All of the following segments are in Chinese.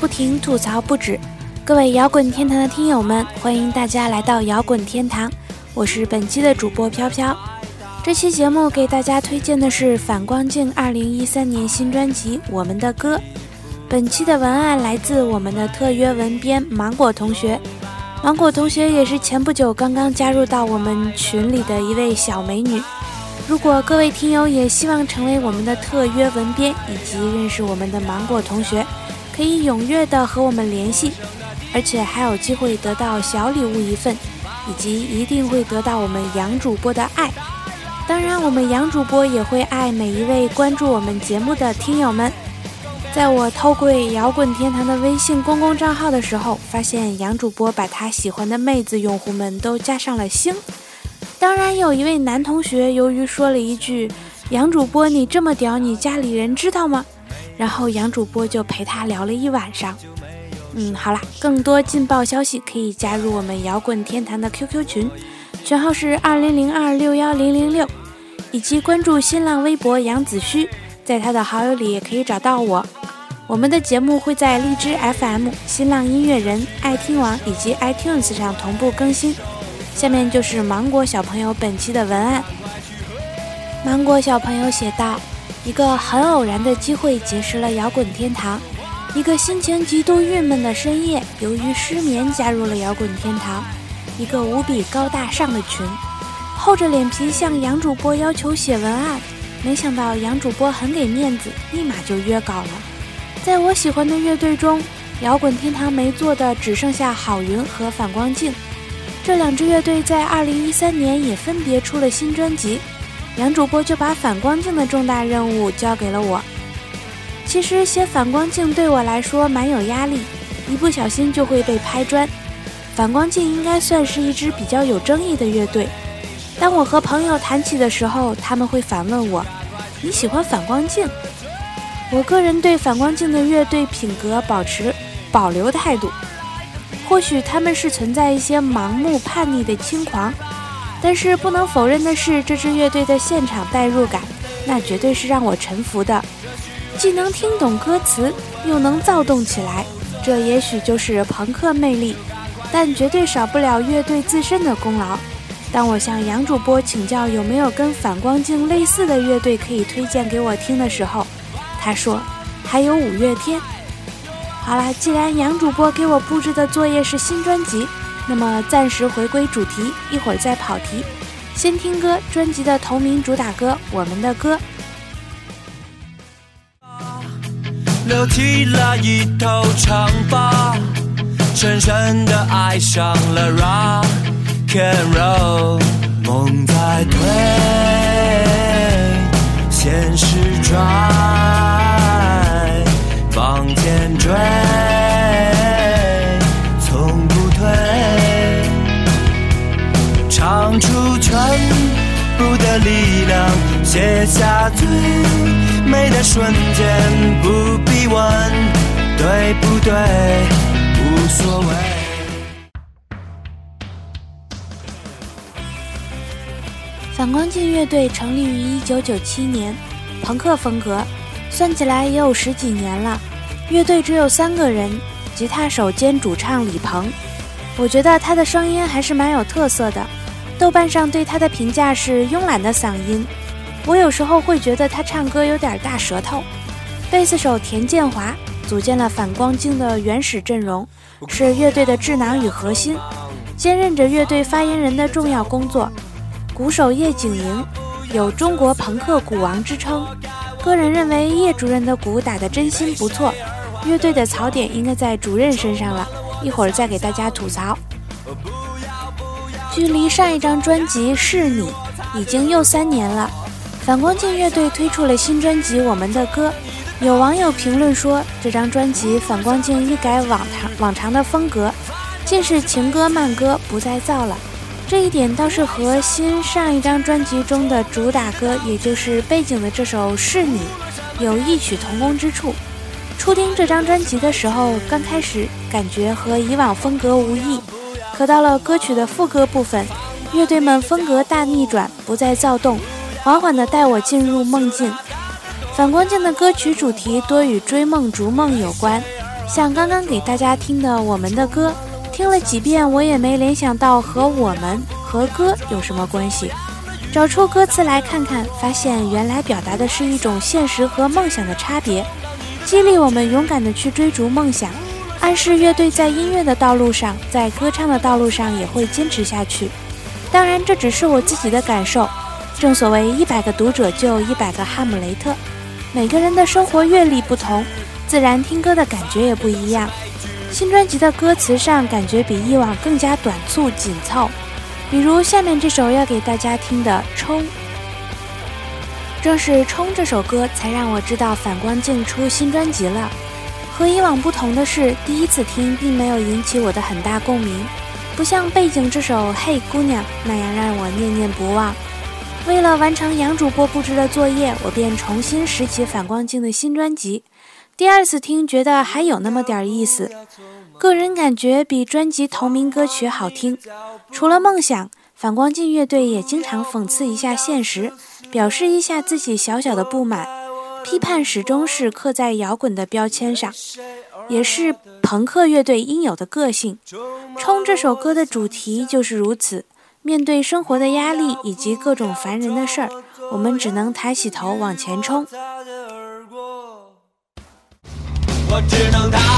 不停，吐槽不止。各位摇滚天堂的听友们，欢迎大家来到摇滚天堂，我是本期的主播飘飘。这期节目给大家推荐的是反光镜二零一三年新专辑《我们的歌》。本期的文案来自我们的特约文编芒果同学，芒果同学也是前不久刚刚加入到我们群里的一位小美女。如果各位听友也希望成为我们的特约文编，以及认识我们的芒果同学，可以踊跃的和我们联系，而且还有机会得到小礼物一份，以及一定会得到我们杨主播的爱。当然，我们杨主播也会爱每一位关注我们节目的听友们。在我偷窥摇滚天堂的微信公共账号的时候，发现杨主播把他喜欢的妹子用户们都加上了星。当然，有一位男同学由于说了一句“杨主播你这么屌，你家里人知道吗？”然后杨主播就陪他聊了一晚上。嗯，好啦，更多劲爆消息可以加入我们摇滚天坛的 QQ 群，群号是二零零二六幺零零六，以及关注新浪微博杨子虚，在他的好友里也可以找到我。我们的节目会在荔枝 FM、新浪音乐人、爱听网以及 iTunes 上同步更新。下面就是芒果小朋友本期的文案。芒果小朋友写道：“一个很偶然的机会结识了摇滚天堂。一个心情极度郁闷的深夜，由于失眠加入了摇滚天堂。一个无比高大上的群，厚着脸皮向杨主播要求写文案。没想到杨主播很给面子，立马就约稿了。在我喜欢的乐队中，摇滚天堂没做的只剩下郝云和反光镜。”这两支乐队在二零一三年也分别出了新专辑，杨主播就把反光镜的重大任务交给了我。其实写反光镜对我来说蛮有压力，一不小心就会被拍砖。反光镜应该算是一支比较有争议的乐队，当我和朋友谈起的时候，他们会反问我：“你喜欢反光镜？”我个人对反光镜的乐队品格保持保留态度。或许他们是存在一些盲目叛逆的轻狂，但是不能否认的是，这支乐队的现场代入感，那绝对是让我臣服的。既能听懂歌词，又能躁动起来，这也许就是朋克魅力，但绝对少不了乐队自身的功劳。当我向杨主播请教有没有跟反光镜类似的乐队可以推荐给我听的时候，他说还有五月天。好了，既然杨主播给我布置的作业是新专辑，那么暂时回归主题，一会儿再跑题。先听歌，专辑的同名主打歌《我们的歌》。留起了一头长发，深深的爱上了 rock and roll，梦在推，现实转。写下最美的瞬间。不必问对不对，无所谓。反光镜乐队成立于一九九七年，朋克风格。算起来也有十几年了，乐队只有三个人，吉他手兼主唱李鹏。我觉得他的声音还是蛮有特色的，豆瓣上对他的评价是慵懒的嗓音。我有时候会觉得他唱歌有点大舌头。贝斯手田建华组建了反光镜的原始阵容，是乐队的智囊与核心，兼任着乐队发言人的重要工作。鼓手叶景莹有“中国朋克鼓王”之称。个人认为叶主任的鼓打得真心不错，乐队的槽点应该在主任身上了，一会儿再给大家吐槽。距离上一张专辑是你已经又三年了，反光镜乐队推出了新专辑《我们的歌》，有网友评论说这张专辑反光镜一改往常往常的风格，尽是情歌慢歌，不再造了。这一点倒是和新上一张专辑中的主打歌，也就是背景的这首《是你》，有异曲同工之处。初听这张专辑的时候，刚开始感觉和以往风格无异，可到了歌曲的副歌部分，乐队们风格大逆转，不再躁动，缓缓地带我进入梦境。反光镜的歌曲主题多与追梦逐梦有关，像刚刚给大家听的我们的歌，听了几遍我也没联想到和我们和歌有什么关系。找出歌词来看看，发现原来表达的是一种现实和梦想的差别，激励我们勇敢的去追逐梦想，暗示乐队在音乐的道路上，在歌唱的道路上也会坚持下去。当然，这只是我自己的感受。正所谓一百个读者就有一百个哈姆雷特，每个人的生活阅历不同，自然听歌的感觉也不一样。新专辑的歌词上感觉比以往更加短促紧凑，比如下面这首要给大家听的《冲》。正是《冲》这首歌才让我知道反光镜出新专辑了。和以往不同的是，第一次听并没有引起我的很大共鸣，不像背景这首《嘿姑娘》那样让我念念不忘。为了完成杨主播布置的作业，我便重新拾起反光镜的新专辑。第二次听，觉得还有那么点意思。个人感觉比专辑同名歌曲好听。除了梦想，反光镜乐队也经常讽刺一下现实，表示一下自己小小的不满。批判始终是刻在摇滚的标签上，也是朋克乐队应有的个性。冲这首歌的主题就是如此。面对生活的压力以及各种烦人的事儿，我们只能抬起头往前冲。我只能抬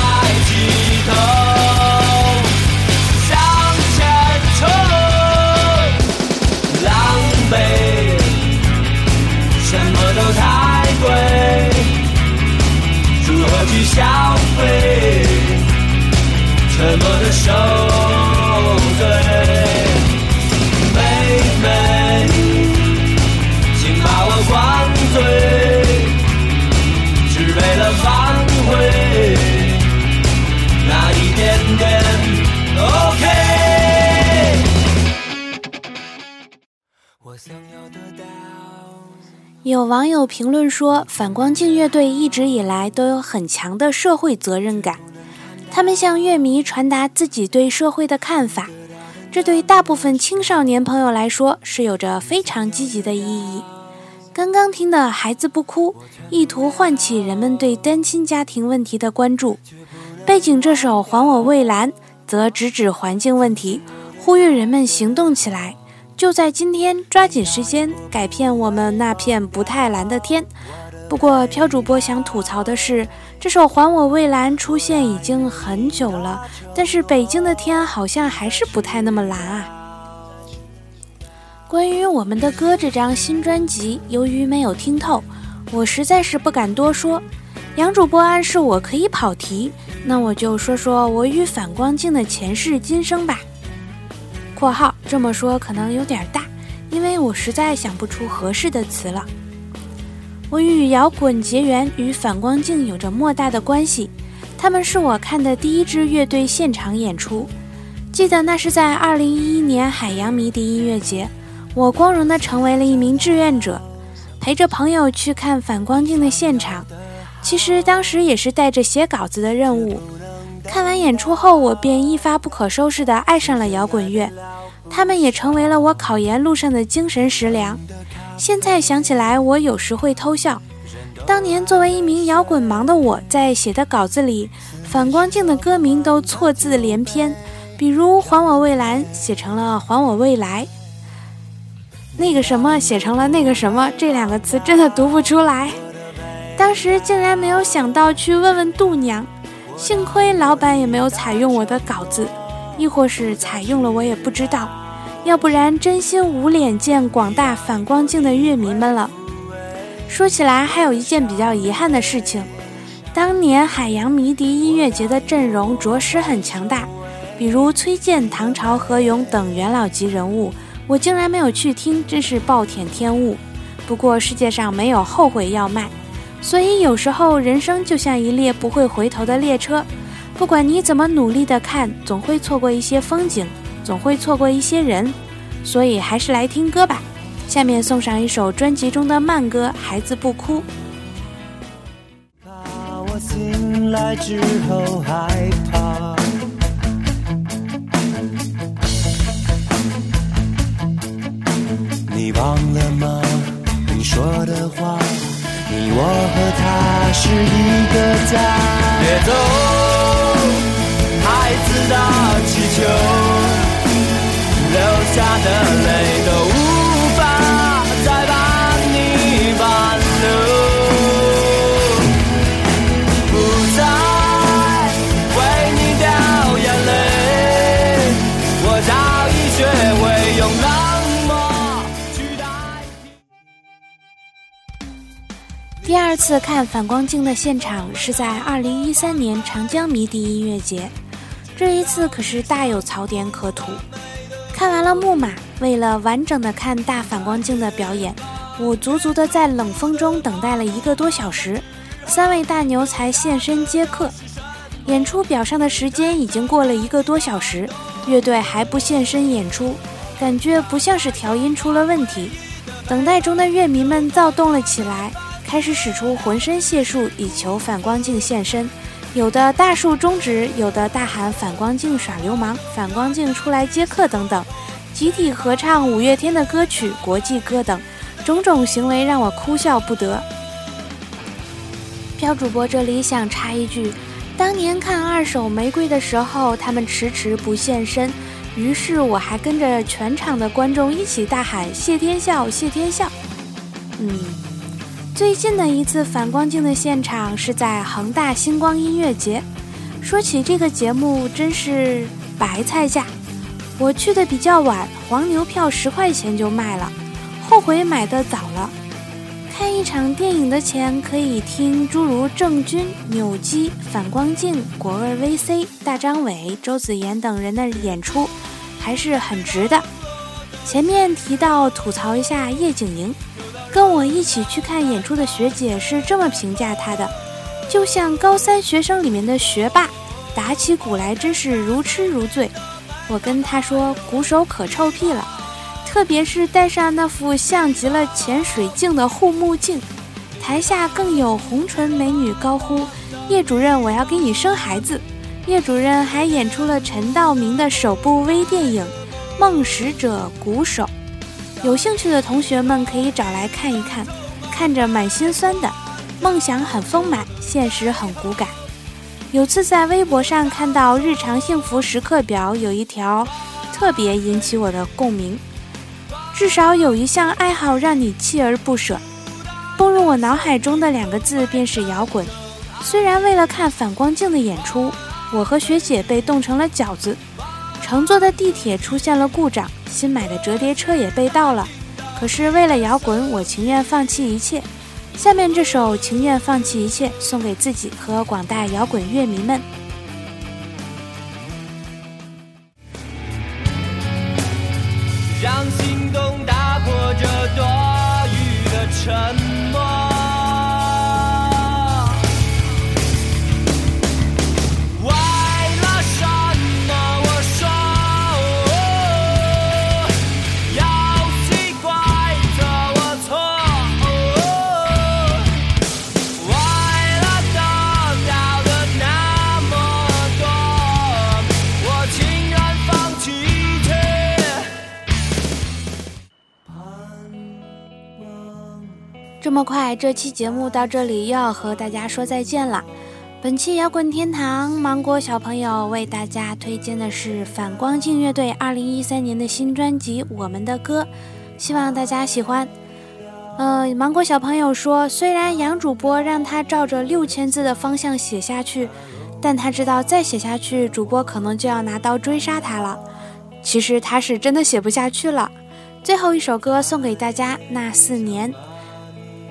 网友评论说，反光镜乐队一直以来都有很强的社会责任感，他们向乐迷传达自己对社会的看法，这对大部分青少年朋友来说是有着非常积极的意义。刚刚听的《孩子不哭》，意图唤起人们对单亲家庭问题的关注；背景这首《还我蔚蓝》，则直指环境问题，呼吁人们行动起来。就在今天，抓紧时间改变我们那片不太蓝的天。不过，飘主播想吐槽的是，这首《还我蔚蓝》出现已经很久了，但是北京的天好像还是不太那么蓝啊。关于我们的歌这张新专辑，由于没有听透，我实在是不敢多说。杨主播暗示我可以跑题，那我就说说我与反光镜的前世今生吧。括号这么说可能有点大，因为我实在想不出合适的词了。我与摇滚结缘与反光镜有着莫大的关系，他们是我看的第一支乐队现场演出，记得那是在二零一一年海洋迷笛音乐节，我光荣的成为了一名志愿者，陪着朋友去看反光镜的现场。其实当时也是带着写稿子的任务。看完演出后，我便一发不可收拾地爱上了摇滚乐，他们也成为了我考研路上的精神食粮。现在想起来，我有时会偷笑。当年作为一名摇滚盲的我，在写的稿子里，反光镜的歌名都错字连篇，比如《还我蔚蓝》写成了《还我未来》，那个什么写成了那个什么，这两个词真的读不出来。当时竟然没有想到去问问度娘。幸亏老板也没有采用我的稿子，亦或是采用了我也不知道，要不然真心无脸见广大反光镜的乐迷们了。说起来，还有一件比较遗憾的事情，当年海洋迷笛音乐节的阵容着实很强大，比如崔健、唐朝、何勇等元老级人物，我竟然没有去听，真是暴殄天物。不过世界上没有后悔药卖。所以有时候人生就像一列不会回头的列车，不管你怎么努力的看，总会错过一些风景，总会错过一些人。所以还是来听歌吧。下面送上一首专辑中的慢歌《孩子不哭》。我醒来之后害怕，你忘了吗？你说的话。你我和他是一个家，别走。孩子的气球，下的泪都无法再把你挽留，不再为你掉眼泪，我早已学会用冷漠取代替。第二次看反光镜的现场是在二零一三年长江迷笛音乐节，这一次可是大有槽点可吐。看完了木马，为了完整的看大反光镜的表演，我足足的在冷风中等待了一个多小时，三位大牛才现身接客。演出表上的时间已经过了一个多小时，乐队还不现身演出，感觉不像是调音出了问题。等待中的乐迷们躁动了起来，开始使出浑身解数以求反光镜现身。有的大树中指，有的大喊“反光镜耍流氓”“反光镜出来接客”等等，集体合唱五月天的歌曲、国际歌等，种种行为让我哭笑不得。飘主播这里想插一句：当年看二手玫瑰的时候，他们迟迟不现身，于是我还跟着全场的观众一起大喊“谢天笑，谢天笑”。嗯。最近的一次反光镜的现场是在恒大星光音乐节。说起这个节目，真是白菜价。我去的比较晚，黄牛票十块钱就卖了，后悔买的早了。看一场电影的钱，可以听诸如郑钧、扭机、反光镜、果味 VC、大张伟、周子妍等人的演出，还是很值的。前面提到吐槽一下叶景莹。跟我一起去看演出的学姐是这么评价他的：就像高三学生里面的学霸，打起鼓来真是如痴如醉。我跟他说，鼓手可臭屁了，特别是戴上那副像极了潜水镜的护目镜。台下更有红唇美女高呼：“叶主任，我要给你生孩子。”叶主任还演出了陈道明的首部微电影《梦使者鼓手》。有兴趣的同学们可以找来看一看，看着蛮心酸的，梦想很丰满，现实很骨感。有次在微博上看到日常幸福时刻表有一条，特别引起我的共鸣。至少有一项爱好让你锲而不舍。蹦入我脑海中的两个字便是摇滚。虽然为了看反光镜的演出，我和学姐被冻成了饺子。乘坐的地铁出现了故障，新买的折叠车也被盗了。可是为了摇滚，我情愿放弃一切。下面这首《情愿放弃一切》送给自己和广大摇滚乐迷们。让心动打破这多余的沉默。这么快，这期节目到这里又要和大家说再见了。本期摇滚天堂芒果小朋友为大家推荐的是反光镜乐队2013年的新专辑《我们的歌》，希望大家喜欢。呃，芒果小朋友说，虽然杨主播让他照着六千字的方向写下去，但他知道再写下去，主播可能就要拿刀追杀他了。其实他是真的写不下去了。最后一首歌送给大家，《那四年》。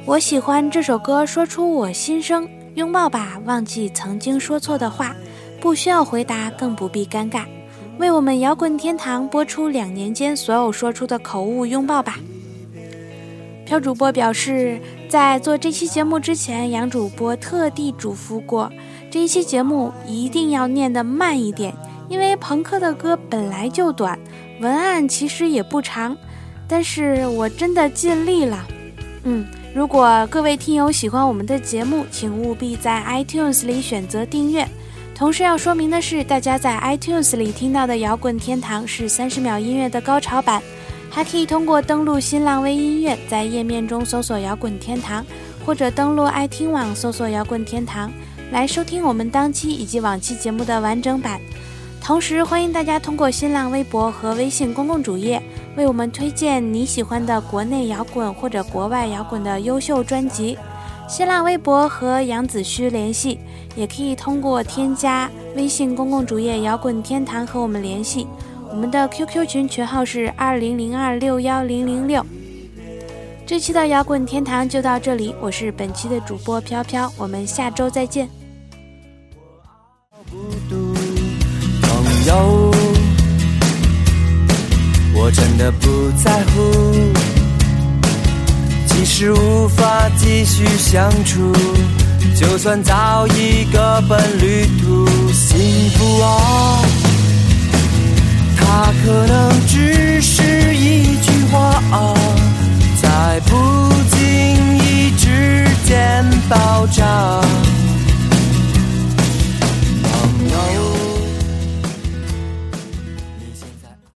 我喜欢这首歌，说出我心声。拥抱吧，忘记曾经说错的话，不需要回答，更不必尴尬。为我们摇滚天堂播出两年间所有说出的口误，拥抱吧。飘主播表示，在做这期节目之前，杨主播特地嘱咐过，这一期节目一定要念得慢一点，因为朋克的歌本来就短，文案其实也不长，但是我真的尽力了。嗯。如果各位听友喜欢我们的节目，请务必在 iTunes 里选择订阅。同时要说明的是，大家在 iTunes 里听到的《摇滚天堂》是三十秒音乐的高潮版，还可以通过登录新浪微音乐，在页面中搜索“摇滚天堂”，或者登录爱听网搜索“摇滚天堂”来收听我们当期以及往期节目的完整版。同时，欢迎大家通过新浪微博和微信公共主页为我们推荐你喜欢的国内摇滚或者国外摇滚的优秀专辑。新浪微博和杨子虚联系，也可以通过添加微信公共主页“摇滚天堂”和我们联系。我们的 QQ 群群号是二零零二六幺零零六。这期的摇滚天堂就到这里，我是本期的主播飘飘，我们下周再见。我真的不在乎。即使无法继续相处，就算早已各奔旅途，幸福啊，它可能只是一句话啊，在不经意之间爆炸。